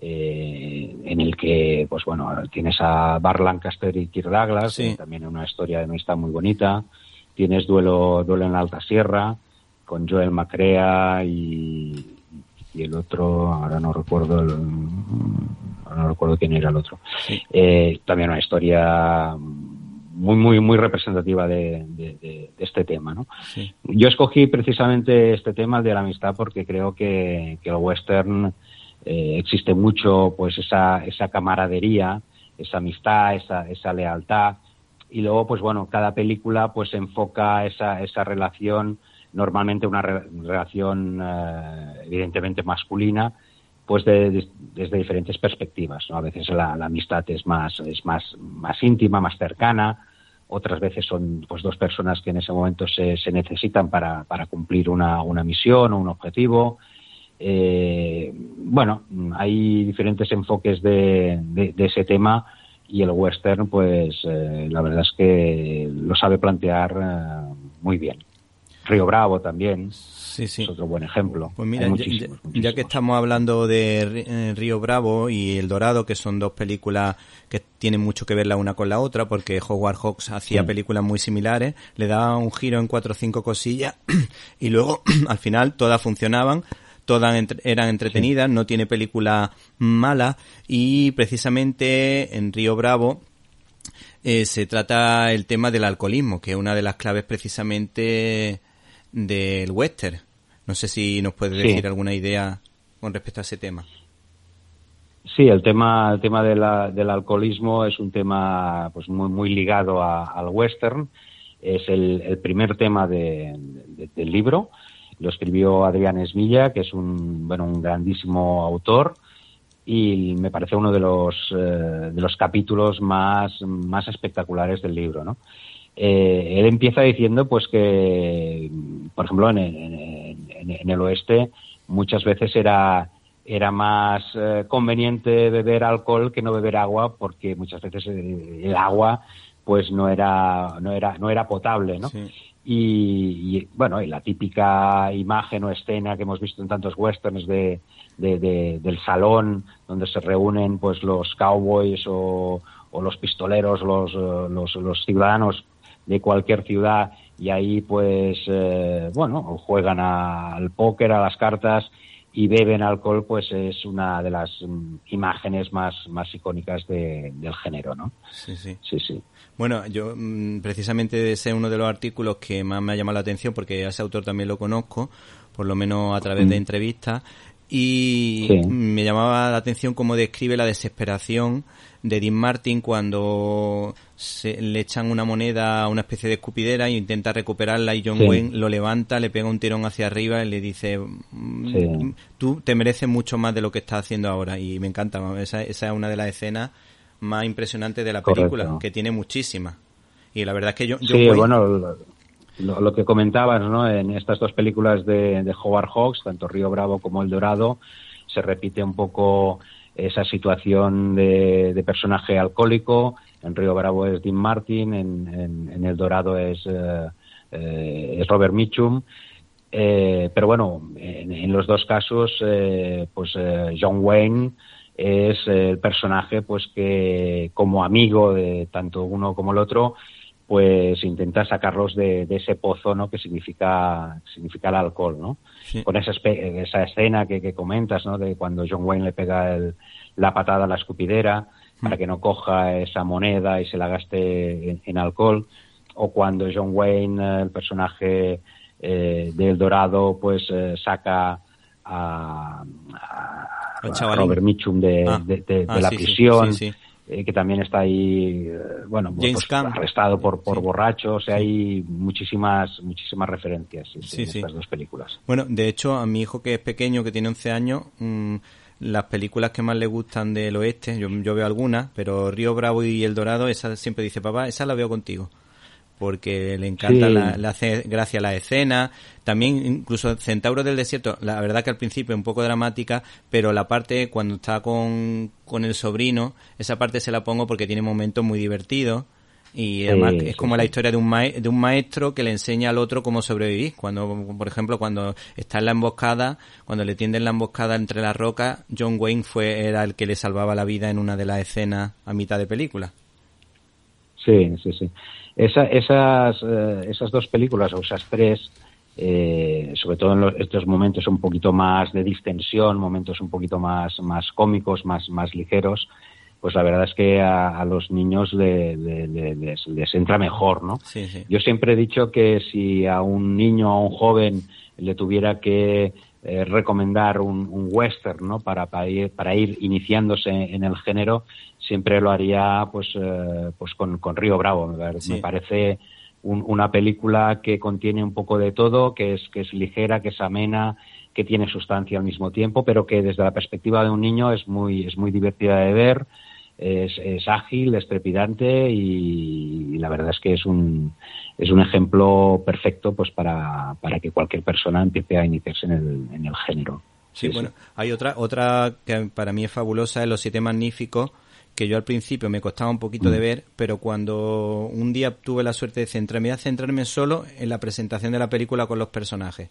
eh, en el que, pues bueno, tienes a Bar Lancaster y Kirk Douglas, Sí. también una historia de amistad muy bonita. Tienes Duelo, Duelo en la Alta Sierra, con Joel Macrea y, y el otro, ahora no recuerdo el, ahora no recuerdo quién era el otro. Eh, también una historia muy, muy, muy representativa de, de- de- de este tema, ¿no? Sí. Yo escogí precisamente este tema el de la amistad porque creo que, que el western eh, existe mucho, pues esa, esa camaradería, esa amistad, esa, esa lealtad. Y luego, pues bueno, cada película pues enfoca esa, esa relación, normalmente una re- relación eh, evidentemente masculina, pues de- de- desde diferentes perspectivas. ¿no? A veces la, la amistad es más, es más, más íntima, más cercana. Otras veces son pues dos personas que en ese momento se, se necesitan para, para cumplir una, una misión o un objetivo. Eh, bueno, hay diferentes enfoques de, de- ese tema y el western, pues eh, la verdad es que lo sabe plantear eh, muy bien. Río Bravo también Sí, sí. es otro buen ejemplo. Pues mira, ya, muchísimos, ya- ya que estamos hablando de eh, Río Bravo y El Dorado, que son dos películas que tienen mucho que ver la una con la otra, porque Howard Hawks hacía Sí. películas muy similares, le daba un giro en cuatro o cinco cosillas [CLEARS THROAT] y luego [CLEARS THROAT] al final todas funcionaban, todas entre- eran entretenidas, no tiene película mala y precisamente en Río Bravo eh, se trata el tema del alcoholismo, que es una de las claves precisamente del western. No sé si nos puede Sí. decir alguna idea con respecto a ese tema. Sí, el tema, el tema de la- del alcoholismo es un tema pues muy, muy ligado a- al western. Es el, el primer tema de- de- del libro. Lo escribió Adrián Esmilla, que es un, bueno, un grandísimo autor y me parece uno de los, eh, de los capítulos más, más espectaculares del libro, ¿no? Eh, él empieza diciendo pues que, por ejemplo, en, en- en- en el oeste muchas veces era era más eh, conveniente beber alcohol que no beber agua porque muchas veces el, el agua pues no era no era no era potable no y, y, bueno y la típica imagen o escena que hemos visto en tantos westerns de, de, de, del salón donde se reúnen pues los cowboys o, o los pistoleros los, eh, los, los ciudadanos de cualquier ciudad y ahí pues eh, bueno juegan a, al póker a las cartas y beben alcohol pues es una de las mm, imágenes más más icónicas de, del género no Sí, sí. sí sí Bueno, yo mm, precisamente ese es uno de los artículos que más me ha llamado la atención porque a ese autor también lo conozco, por lo menos a través de Mm. entrevistas, y Sí. me llamaba la atención cómo describe la desesperación de Dean Martin cuando se, le echan una moneda a una especie de escupidera y intenta recuperarla y John Sí. Wayne lo levanta, le pega un tirón hacia arriba y le dice mm, Sí. tú te mereces mucho más de lo que estás haciendo ahora y me encanta, esa, esa es una de las escenas más impresionantes de la película, que tiene muchísimas. Y la verdad es que yo, Sí, bueno, lo que comentabas, ¿no? En estas dos películas de, de Howard Hawks, tanto Río Bravo como El Dorado, se repite un poco esa situación de, personaje alcohólico. En Río Bravo es Dean Martin, en, en- El Dorado es, eh, eh, es Robert Mitchum. Eh, pero bueno, en, en los dos casos, eh, pues John Wayne es el personaje pues que como amigo de tanto uno como el otro pues intenta sacarlos de, de ese pozo no que significa significa el alcohol no Sí. con esa, esa escena que, que comentas no de cuando John Wayne le pega el- la patada a la escupidera para que no coja esa moneda y se la gaste en, en alcohol o cuando John Wayne eh, el personaje eh, del Dorado pues eh, saca a, a-. Robert Mitchum de, Ah. de- de- de Ah, la sí, prisión sí, sí. Eh, que también está ahí eh, bueno James pues, arrestado por por Sí. borracho. O sea hay muchísimas muchísimas referencias sí, en estas dos películas. Bueno, de hecho, a mi hijo que es pequeño, que tiene 11 años, mm, las películas que más le gustan del oeste, yo, yo veo algunas, pero Río Bravo y El Dorado, esa siempre dice, papá, esa la veo contigo. Porque le encanta, Sí. la, le hace gracia la escena. También, incluso Centauro del Desierto, la verdad que al principio es un poco dramática, pero la parte cuando está con, con el sobrino, esa parte se la pongo porque tiene momentos muy divertidos. Y además sí, es como la historia de un, mae- de un maestro que le enseña al otro cómo sobrevivir. Cuando, por ejemplo, cuando está en la emboscada, cuando le tienden la emboscada entre las rocas, John Wayne fue, era el que le salvaba la vida en una de las escenas a mitad de película. Sí, sí, sí. Esa, esas, eh, esas dos películas, o esas tres, eh, sobre todo en los- estos momentos un poquito más de distensión, momentos un poquito más, más cómicos, más, más ligeros, pues la verdad es que a, a los niños le- le- le- les, les entra mejor, ¿no? Sí, sí. Yo siempre he dicho que si a un niño o a un joven le tuviera que eh, recomendar un, un western, ¿no? Para, para, ir, para ir iniciándose en el género, siempre lo haría pues, eh, pues con, con Río Bravo. Me, pare- Sí. me parece un- una película que contiene un poco de todo, que es, que es ligera, que es amena, que tiene sustancia al mismo tiempo, pero que desde la perspectiva de un niño es muy, es muy divertida de ver, es, es ágil, es trepidante y, y la verdad es que es un, es un ejemplo perfecto pues para, para que cualquier persona empiece a iniciarse en el, en el género. Sí, bueno, hay otra, otra que para mí es fabulosa, es Los Siete Magníficos, que yo al principio me costaba un poquito de ver, pero cuando un día tuve la suerte de centrarme, a centrarme solo en la presentación de la película con los personajes.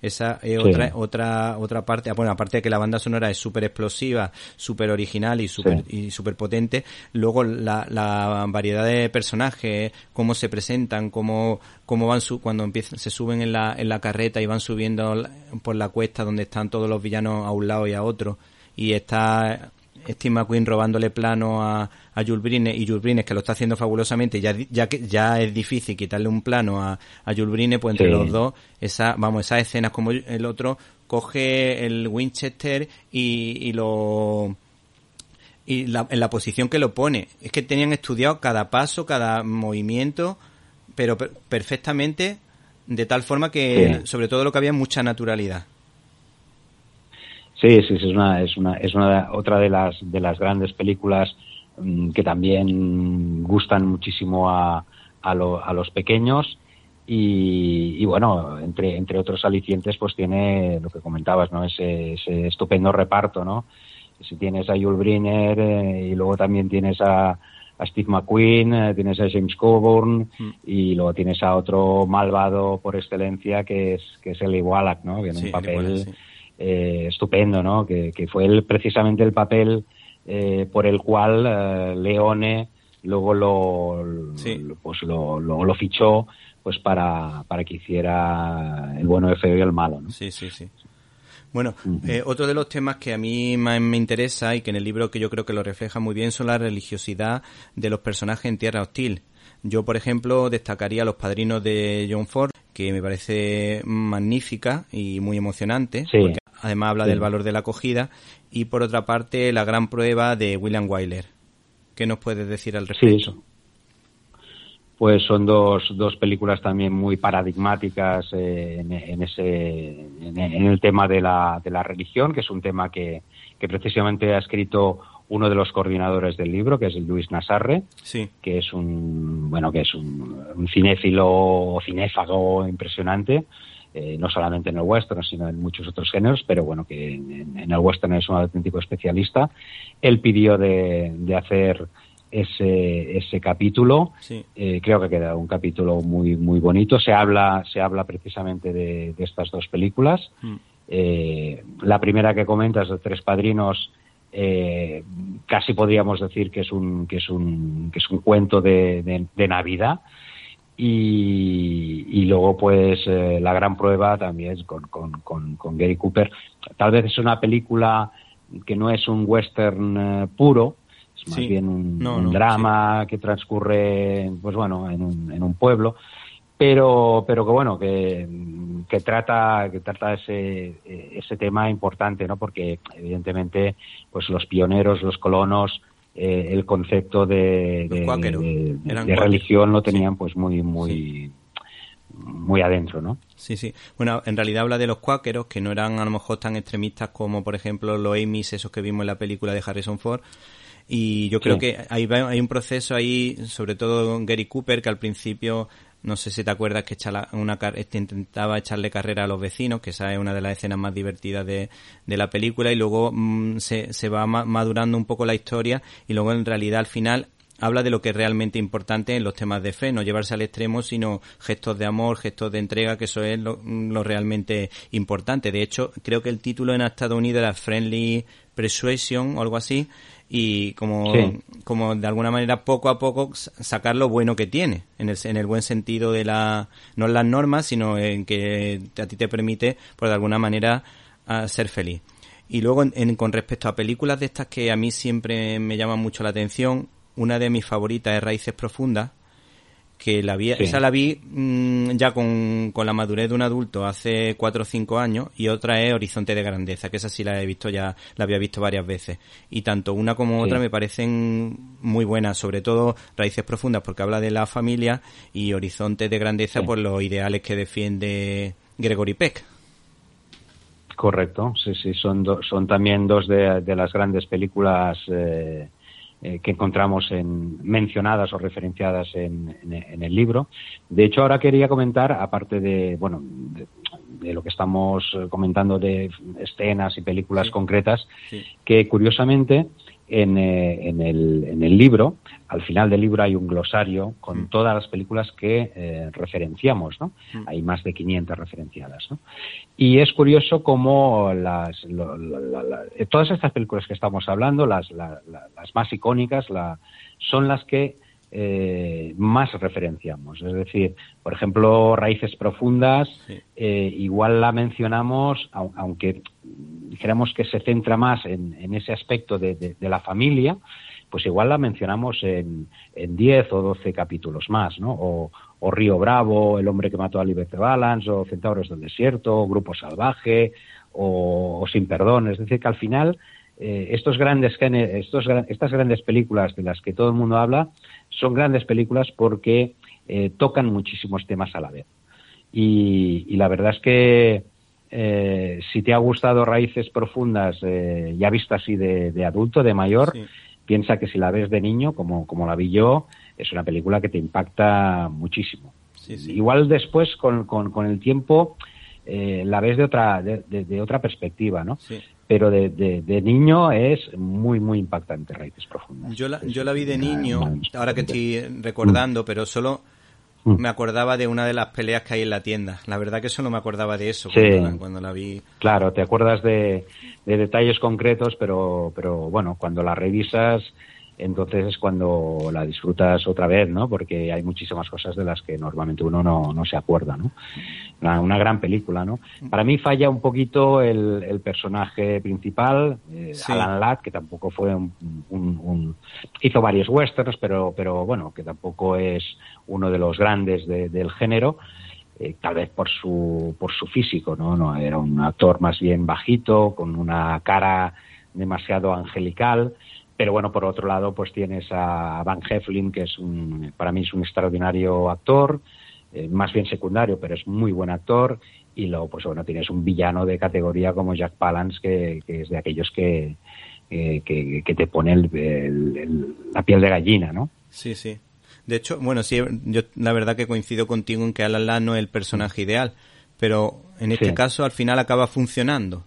Esa es Sí. otra, otra, otra parte, bueno, aparte de que la banda sonora es súper explosiva, súper original y súper y súper potente, luego la, la variedad de personajes, cómo se presentan, cómo, cómo van su, cuando empiezan, se suben en la, en la carreta y van subiendo por la cuesta donde están todos los villanos a un lado y a otro, y está Steve McQueen robándole plano a, a Jules Brine y Jules Brine que lo está haciendo fabulosamente ya ya ya es difícil quitarle un plano a, a Jules Brine pues entre Sí. los dos esa vamos esas escenas como el otro coge el Winchester y, y lo y la, en la posición que lo pone es que tenían estudiado cada paso cada movimiento pero per- perfectamente de tal forma que Sí. sobre todo lo que había mucha naturalidad Sí, sí, sí, es una, es una, es una otra de las de las grandes películas mm, que también gustan muchísimo a, a, lo- a los pequeños Y, y, bueno, entre, entre otros alicientes, pues tiene lo que comentabas, ¿no? Ese, ese estupendo reparto, ¿no? Si tienes a Yul Brynner eh, y luego también tienes a, a Steve McQueen, eh, tienes a James Coburn Mm. y luego tienes a otro malvado por excelencia que es, que es Eli Wallach, ¿no? Que en Sí, un papel sí. Eh, estupendo, ¿no? Que, que fue el, precisamente el papel eh, por el cual eh, Leone luego lo, lo- pues lo, lo, lo fichó pues para, para que hiciera el bueno, el feo y el malo, ¿no? Sí, sí, sí. Bueno, eh, otro de los temas que a mí más me interesa y que en el libro que yo creo que lo refleja muy bien son la religiosidad de los personajes en Tierra Hostil. Yo, por ejemplo, destacaría a los padrinos de John Ford, que me parece magnífica y muy emocionante, Sí. porque además habla Sí. del valor de la acogida, y por otra parte, la gran prueba de William Wyler. ¿Qué nos puedes decir al Sí, respecto? pues son dos, dos películas también muy paradigmáticas eh, en, en ese en, en el tema de la, de la religión que es un tema que, que precisamente ha escrito uno de los coordinadores del libro que es Luis Nasarre Sí. que es un bueno que es un, un cinéfilo cinéfago impresionante eh, no solamente en el western sino en muchos otros géneros pero bueno que en, en el western es un auténtico especialista él pidió de, de hacer ese, ese capítulo Sí. eh, creo que queda un capítulo muy muy bonito se habla se habla precisamente de, de estas dos películas Mm. eh, la primera que comentas de tres padrinos eh, casi podríamos decir que es un que es un que es un cuento de, de- de navidad. Y, y luego pues eh, la gran prueba también con, con, con, con Gary Cooper. Tal vez es una película que no es un western eh, puro es más Sí. bien un, No, un no, drama que transcurre pues bueno en un, en un pueblo pero pero que bueno que, que trata que trata ese ese tema importante no porque evidentemente pues los pioneros los colonos eh, el concepto de, de- religión lo tenían pues muy muy muy adentro no Sí, sí. Bueno, en realidad habla de los cuáqueros, que no eran a lo mejor tan extremistas como, por ejemplo, los Amy's, esos que vimos en la película de Harrison Ford. Y yo creo Sí. que hay, hay un proceso ahí, sobre todo Gary Cooper, que al principio, no sé si te acuerdas que este, intentaba echarle carrera a los vecinos, que esa es una de las escenas más divertidas de, de la película, y luego mm, se, se va ma- madurando un poco la historia, y luego en realidad al final habla de lo que es realmente importante en los temas de fe, no llevarse al extremo, sino gestos de amor, gestos de entrega, que eso es lo, lo realmente importante. De hecho, creo que el título en Estados Unidos era Friendly Persuasion o algo así, y como, Sí. como de alguna manera poco a poco sacar lo bueno que tiene, en el, en el buen sentido de la, no en las normas, sino en que a ti te permite, por de alguna manera, a ser feliz. Y luego, en- en- con respecto a películas de estas que a mí siempre me llaman mucho la atención, una de mis favoritas es Raíces Profundas, que la vi, Sí. esa la vi mm, ya con, con la madurez de un adulto hace cuatro o cinco años y otra es Horizonte de Grandeza, que esa sí la he visto ya, la había visto varias veces. Y tanto una como Sí. otra me parecen muy buenas, sobre todo Raíces Profundas porque habla de la familia y Horizonte de Grandeza Sí. por los ideales que defiende Gregory Peck. Correcto, sí, sí, son, do- son también dos de, de las grandes películas eh, eh, que encontramos en, mencionadas o referenciadas en, en- en el libro. De hecho, ahora quería comentar, aparte de, bueno, de, de lo que estamos comentando de escenas y películas Sí. concretas, Sí. que curiosamente en, eh, en, el, en el libro, al final del libro hay un glosario con Mm. todas las películas que eh, referenciamos, ¿no? Mm. Hay más de 500 referenciadas, ¿no? Y es curioso cómo las, lo- la- la- la- todas estas películas que estamos hablando, las, la- la- las más icónicas, la, son las que eh, más referenciamos. Es decir, por ejemplo, Raíces Profundas, Sí. eh, igual la mencionamos, au- aunque dijéramos que se centra más en, en ese aspecto de, de- de la familia, pues igual la mencionamos en, en 10 o 12 capítulos más, ¿no? O, o Río Bravo, El hombre que mató a Liberty Balance, o Centauros del Desierto, o Grupo Salvaje, o, o Sin Perdón. Es decir, que al final eh, estos grandes estos, estas grandes películas de las que todo el mundo habla son grandes películas porque eh, tocan muchísimos temas a la vez. Y, y la verdad es que eh, si te ha gustado Raíces Profundas, ya vista así de, de adulto, de mayor, Sí. piensa que si la ves de niño, como, como la vi yo, es una película que te impacta muchísimo. igual después con, con, el tiempo eh, la ves de otra de, otra perspectiva, ¿no? Pero de, de, niño es muy muy impactante Raíces Profundas. Yo la, yo la vi de niño, ahora que estoy recordando, pero solo Mm. me acordaba de una de las peleas que hay en la tienda. La verdad que solo me acordaba de eso cuando, la, vi. Claro, te acuerdas de, de, detalles concretos, pero, pero bueno, cuando la revisas entonces es cuando la disfrutas otra vez, ¿no? Porque hay muchísimas cosas de las que normalmente uno no, no se acuerda, ¿no? Una, gran película, ¿no? Para mí falla un poquito el, el personaje principal, eh, Alan Ladd, que tampoco fue un, un, hizo varios westerns, pero, pero bueno, que tampoco es uno de los grandes del género. Eh, tal vez por su por su físico, ¿no? no era un actor más bien bajito, con una cara demasiado angelical pero bueno, por otro lado, pues tienes a Van Heflin, que es un, para mí es un extraordinario actor, eh, más bien secundario, pero es muy buen actor. Y luego, pues bueno, tienes un villano de categoría como Jack Palance, que, es de aquellos que, eh, que, te pone la piel de gallina, ¿no? Sí, sí. De hecho, bueno, sí, yo la verdad que coincido contigo en que Alan no es el personaje ideal, pero en este caso al final acaba funcionando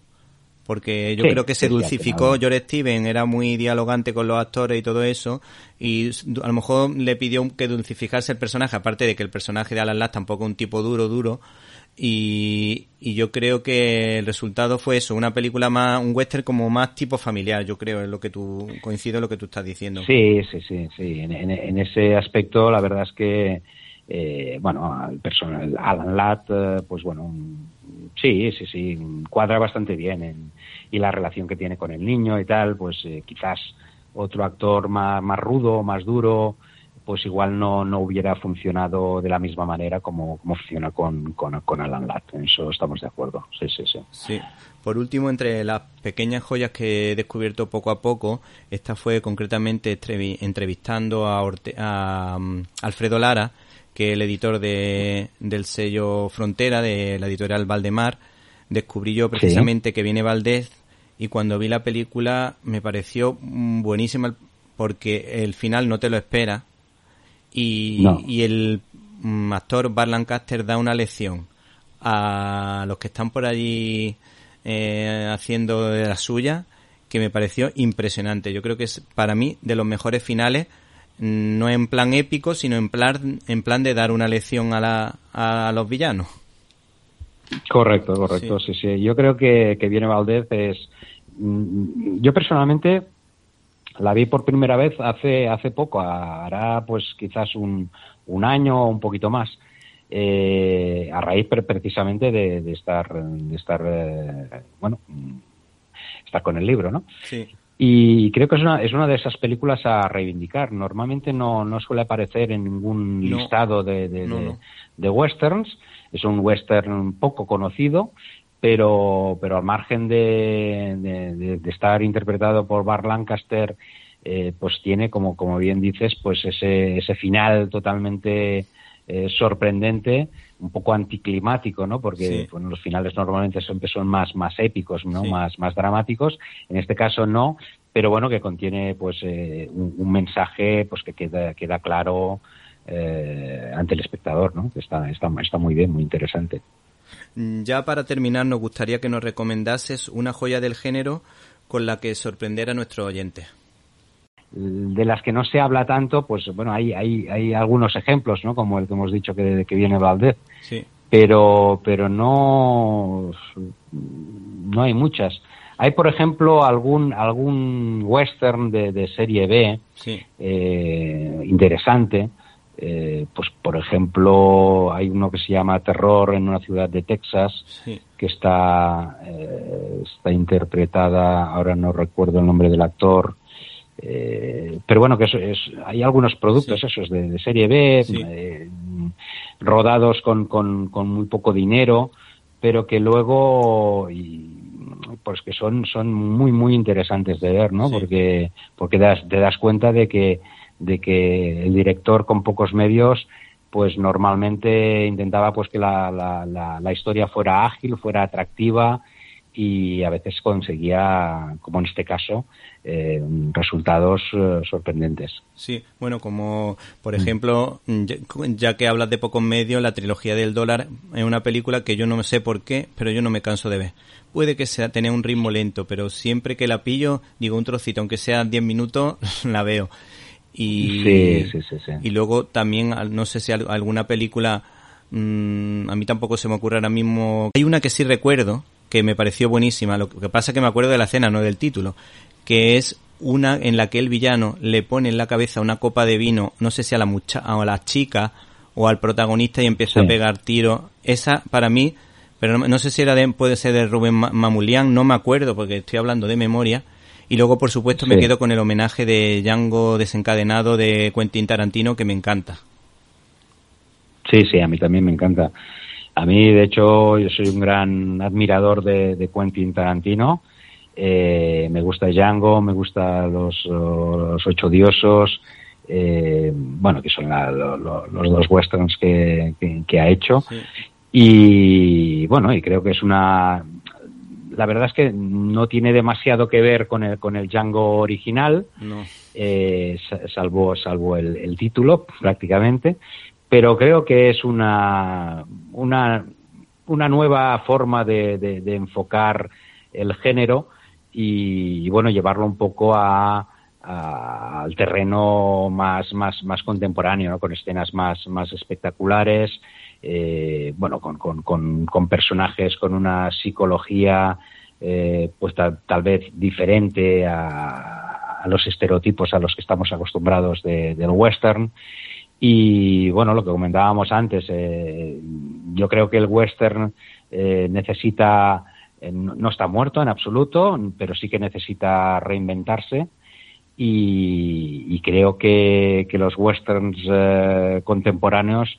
porque yo creo que se dulcificó. George Steven era muy dialogante con los actores y todo eso, y a lo mejor le pidió que dulcificase el personaje, aparte de que el personaje de Alan Ladd tampoco es un tipo duro, duro, y, yo creo que el resultado fue eso, una película más, un western como más tipo familiar, yo creo, es lo que tú, coincido en lo que tú estás diciendo. Sí, sí, sí, sí, en, ese aspecto la verdad es que, eh, bueno, el personal, Alan Ladd, eh, pues bueno, sí, sí, sí, cuadra bastante bien en, y la relación que tiene con el niño y tal, pues eh, quizás otro actor más, más rudo, más duro, pues igual no, no hubiera funcionado de la misma manera como, funciona con, con, Alan Ladd. En eso estamos de acuerdo. Sí, sí, sí. Sí. Por último, entre las pequeñas joyas que he descubierto poco a poco, esta fue concretamente entrevistando a, a mm, Alfredo Lara, que el editor de, del sello Frontera, de la editorial Valdemar. Descubrí yo precisamente que viene Valdés y cuando vi la película me pareció buenísima porque el final no te lo espera y, y el mm, actor Bar Lancaster da una lección a los que están por allí eh, haciendo de la suya que me pareció impresionante. Yo creo que es para mí de los mejores finales, no en plan épico, sino en plan, en plan de dar una lección a, la, a los villanos. Correcto, correcto, sí, sí. Yo creo que, que Viene Valdez es... Mm, yo personalmente la vi por primera vez hace, hace poco, hará pues quizás un, un año o un poquito más. Eh, a raíz precisamente de, estar de estar eh, bueno estar con el libro no sí. Y creo que es una es una de esas películas a reivindicar. Normalmente no, no suele aparecer en ningún listado de, de westerns. Es un western poco conocido, pero, pero al margen de, estar interpretado por Bar Lancaster, eh, pues tiene, como, como bien dices, pues ese, ese final totalmente eh, sorprendente, un poco anticlimático, ¿no? Porque los finales normalmente siempre son más, más épicos, ¿no? Más, más dramáticos. En este caso no, pero bueno, que contiene pues eh, un, mensaje pues que queda, queda claro eh, ante el espectador, ¿no? Está, está, está muy bien, muy interesante. Mm, ya para terminar, nos gustaría que nos recomendases una joya del género con la que sorprender a nuestros oyentes. De las que no se habla tanto, pues bueno, hay, hay, hay algunos ejemplos, ¿no? Como el que hemos dicho que, que viene Valdez. Sí. Pero, pero no, no hay muchas. Hay, por ejemplo, algún, algún western de, de serie B eh, interesante eh, pues por ejemplo hay uno que se llama Terror en una ciudad de Texas que está eh, está interpretada ahora no recuerdo el nombre del actor eh, pero bueno que es, hay algunos productos esos de, serie B rodados con, con, muy poco dinero pero que luego pues que son son muy muy interesantes de ver no porque porque te das cuenta de que de que el director con pocos medios pues normalmente intentaba pues que la, la, la, historia fuera ágil, fuera atractiva y a veces conseguía, como en este caso, eh, resultados eh, sorprendentes. Sí, bueno, como por ejemplo, ya, que hablas de pocos medios, la trilogía del dólar es una película que yo no sé por qué, pero yo no me canso de ver. Puede que sea tener un ritmo lento, pero siempre que la pillo, digo un trocito, aunque sea 10 minutos, [LAUGHS] la veo. Y, sí, sí, sí, y luego también, no sé si alguna película, mm, a mí tampoco se me ocurre ahora mismo. Hay una que sí recuerdo, que me pareció buenísima. Lo que pasa es que me acuerdo de la escena, no del título, que es una en la que el villano le pone en la cabeza una copa de vino, no sé si a la mucha a la chica o al protagonista y empieza a pegar tiros. Esa para mí, pero no, sé si era de, puede ser de Rubén Mamulian, no me acuerdo porque estoy hablando de memoria. Y luego, por supuesto, me quedo con el homenaje de Django desencadenado de Quentin Tarantino, que me encanta. Sí, sí, a mí también me encanta. A mí, de hecho, yo soy un gran admirador de, Quentin Tarantino. Eh, me gusta Django, me gusta los, Ocho Diosos, eh, bueno, que son los dos westerns que, ha hecho. Y bueno, y creo que es una. La verdad es que no tiene demasiado que ver con el, con el Django original, eh, salvo, salvo el, título, prácticamente pero creo que es una, una, una nueva forma de, de, enfocar el género y, bueno, llevarlo un poco a, al terreno más, más, más contemporáneo, con escenas más, más espectaculares, eh, bueno, con, con, con, personajes con una psicología eh, pues tal, vez diferente a, a, los estereotipos a los que estamos acostumbrados del western y bueno, lo que comentábamos antes, eh, yo creo que el western eh, necesita, eh, no está muerto en absoluto, pero sí que necesita reinventarse. Y, creo que, los westerns contemporáneos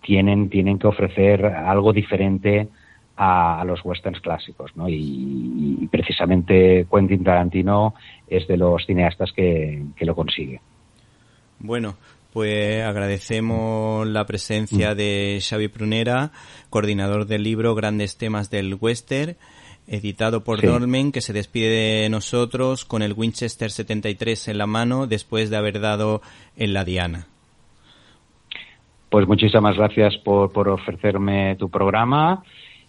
tienen, tienen que ofrecer algo diferente a, los westerns clásicos. ¿no? Y, precisamente Quentin Tarantino es de los cineastas que lo consigue. Bueno, pues agradecemos la presencia mm. de Xavi Prunera, coordinador del libro Grandes temas del western, editado por Dolmen, que se despide de nosotros con el Winchester 73 en la mano después de haber dado en la Diana. Pues muchísimas gracias por, por ofrecerme tu programa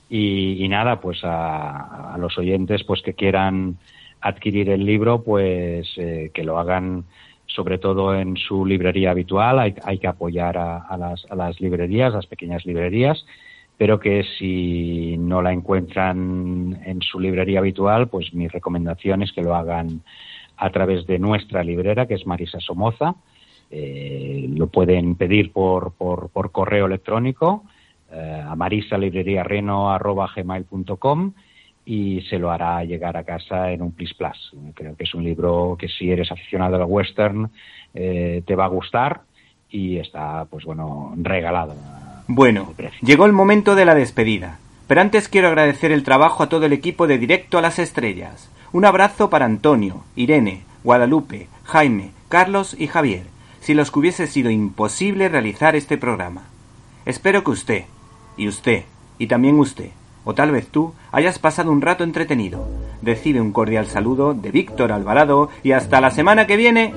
y, nada, pues a, los oyentes pues que quieran adquirir el libro, pues eh, que lo hagan sobre todo en su librería habitual. Hay, que apoyar a, las, a, las, librerías, las pequeñas librerías, pero que si no la encuentran en su librería habitual, pues mi recomendación es que lo hagan a través de nuestra librera, que es Marisa Somoza. Eh, lo pueden pedir por, correo electrónico eh, a marisalibreriareno.gmail.com y se lo hará llegar a casa en un Plis Plus. Creo que es un libro que si eres aficionado al western eh, te va a gustar y está, pues bueno, regalado. Bueno, llegó el momento de la despedida. Pero antes quiero agradecer el trabajo a todo el equipo de Directo a las Estrellas. Un abrazo para Antonio, Irene, Guadalupe, Jaime, Carlos y Javier, si los que hubiese sido imposible realizar este programa. Espero que usted, y usted, y también usted, o tal vez tú hayas pasado un rato entretenido. Recibe un cordial saludo de Víctor Alvarado y hasta la semana que viene.